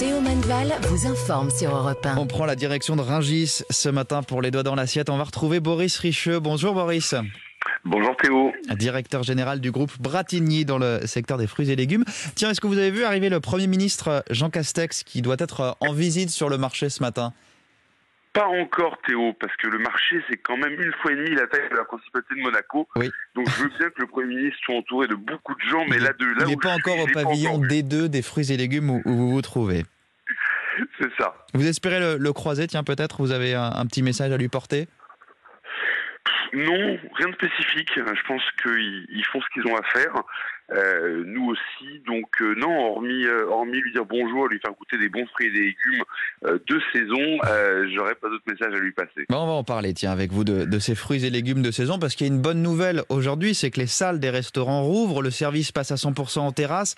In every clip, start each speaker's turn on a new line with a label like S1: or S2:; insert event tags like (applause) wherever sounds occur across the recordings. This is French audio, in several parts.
S1: Théo Manval vous informe sur Europe 1.
S2: On prend la direction de Ringis ce matin pour les doigts dans l'assiette. On va retrouver Boris Richeux. Bonjour Boris.
S3: Bonjour Théo.
S2: Directeur général du groupe Bratigny dans le secteur des fruits et légumes. Tiens, est-ce que vous avez vu arriver le Premier ministre Jean Castex qui doit être en visite sur le marché ce matin?
S3: Pas encore Théo, parce que le marché c'est quand même une fois et demie la taille de la principauté de Monaco.
S2: Oui.
S3: Donc je veux bien que le Premier ministre soit entouré de beaucoup de gens, mais là de là
S2: Il n'est pas encore au pavillon
S3: encore vu.
S2: D2 des fruits et légumes où, où vous vous trouvez. (laughs)
S3: C'est ça.
S2: Vous espérez le, le croiser Tiens, peut-être? Vous avez un, un petit message à lui porter?
S3: Non, rien de spécifique. Je pense qu'ils ils font ce qu'ils ont à faire. Euh, nous aussi. Donc euh, non, hormis, euh, hormis lui dire bonjour, lui faire goûter des bons fruits et des légumes euh, de saison, euh, j'aurais pas d'autre message à lui passer.
S2: Bon, on va en parler, tiens, avec vous de, de ces fruits et légumes de saison, parce qu'il y a une bonne nouvelle aujourd'hui, c'est que les salles des restaurants rouvrent, le service passe à 100% en terrasse.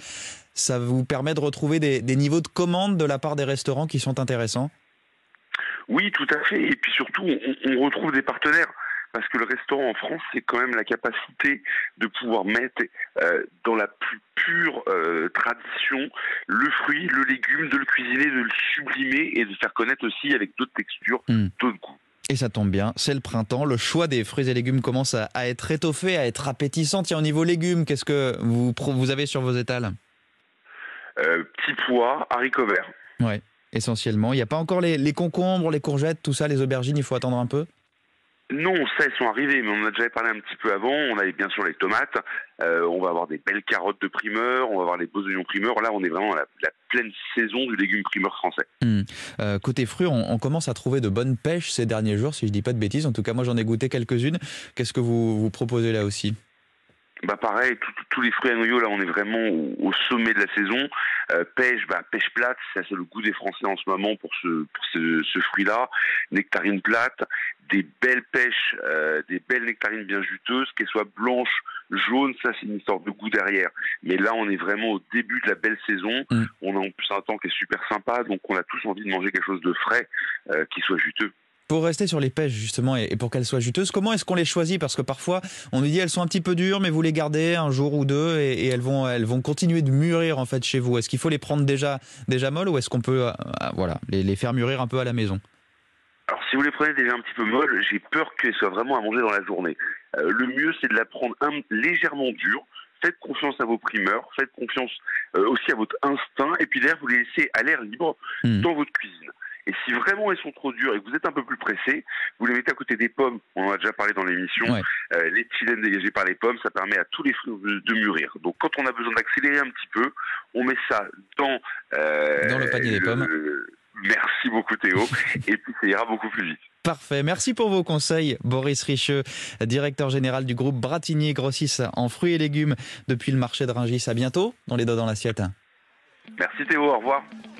S2: Ça vous permet de retrouver des, des niveaux de commande de la part des restaurants qui sont intéressants?
S3: Oui, tout à fait. Et puis surtout, on, on retrouve des partenaires. Parce que le restaurant en France, c'est quand même la capacité de pouvoir mettre euh, dans la plus pure euh, tradition le fruit, le légume, de le cuisiner, de le sublimer et de faire connaître aussi avec d'autres textures,
S2: Mm.
S3: d'autres goûts.
S2: Et ça tombe bien, c'est le printemps, le choix des fruits et légumes commence à, à être étoffé, à être appétissant. Tiens, au niveau légumes, qu'est-ce que vous, avez sur vos étals?
S3: Euh, petits pois, haricots verts.
S2: Ouais, essentiellement. Il n'y a pas encore les, les concombres, les courgettes, tout ça, les aubergines, il faut attendre un peu?
S3: Non, ça, elles sont arrivées, mais on en a déjà parlé un petit peu avant. On avait bien sûr les tomates. Euh, on va avoir des belles carottes de primeur. On va avoir les beaux oignons primeur. Là, on est vraiment à la, pleine saison du légume primeur français.
S2: Hmm. Euh, côté fruits, on, on commence à trouver de bonnes pêches ces derniers jours, si je dis pas de bêtises. En tout cas, moi, j'en ai goûté quelques-unes. Qu'est-ce que vous, vous proposez là aussi?
S3: Bah pareil, tous les fruits à noyaux, là, on est vraiment au, au sommet de la saison. Euh, pêche, bah pêche plate, ça, c'est le goût des Français en ce moment pour ce, pour ce, ce fruit-là. Nectarine plate, des belles pêches, euh, des belles nectarines bien juteuses, qu'elles soient blanches, jaunes, ça c'est une histoire de goût derrière. Mais là, on est vraiment au début de la belle saison.
S2: Mm.
S3: On a en plus un temps qui est super sympa, donc on a tous envie de manger quelque chose de frais, euh, qui soit juteux.
S2: Pour rester sur les pêches, justement, et pour qu'elles soient juteuses, comment est-ce qu'on les choisit? Parce que parfois, on nous dit elles sont un petit peu dures, mais vous les gardez un jour ou deux et, elles, vont, elles vont continuer de mûrir en fait chez vous. Est-ce qu'il faut les prendre déjà, déjà molles ou est-ce qu'on peut euh, euh, voilà, les, les faire mûrir un peu à la maison?
S3: Alors, si vous les prenez déjà un petit peu molles, j'ai peur qu'elles soient vraiment à manger dans la journée. Euh, le mieux, c'est de la prendre un- légèrement dure. Faites confiance à vos primeurs, faites confiance euh, aussi à votre instinct, et puis derrière, vous les laissez à l'air libre
S2: Hmm.
S3: dans votre cuisine. Et si vraiment elles sont trop dures et que vous êtes un peu plus pressé, vous les mettez à côté des pommes. On en a déjà parlé dans l'émission.
S2: Ouais.
S3: Euh, L'éthylène dégagé par les pommes, ça permet à tous les fruits de, mûrir. Donc, quand on a besoin d'accélérer un petit peu, on met ça dans euh,
S2: Dans le panier des pommes. (laughs)
S3: Merci beaucoup Théo. et puis ça ira beaucoup plus vite.
S2: Parfait. Merci pour vos conseils, Boris Richeux, directeur général du groupe Bratigny Grossiste en fruits et légumes depuis le marché de Ringis. À bientôt dans les doigts dans l'assiette.
S3: Merci Théo, au revoir.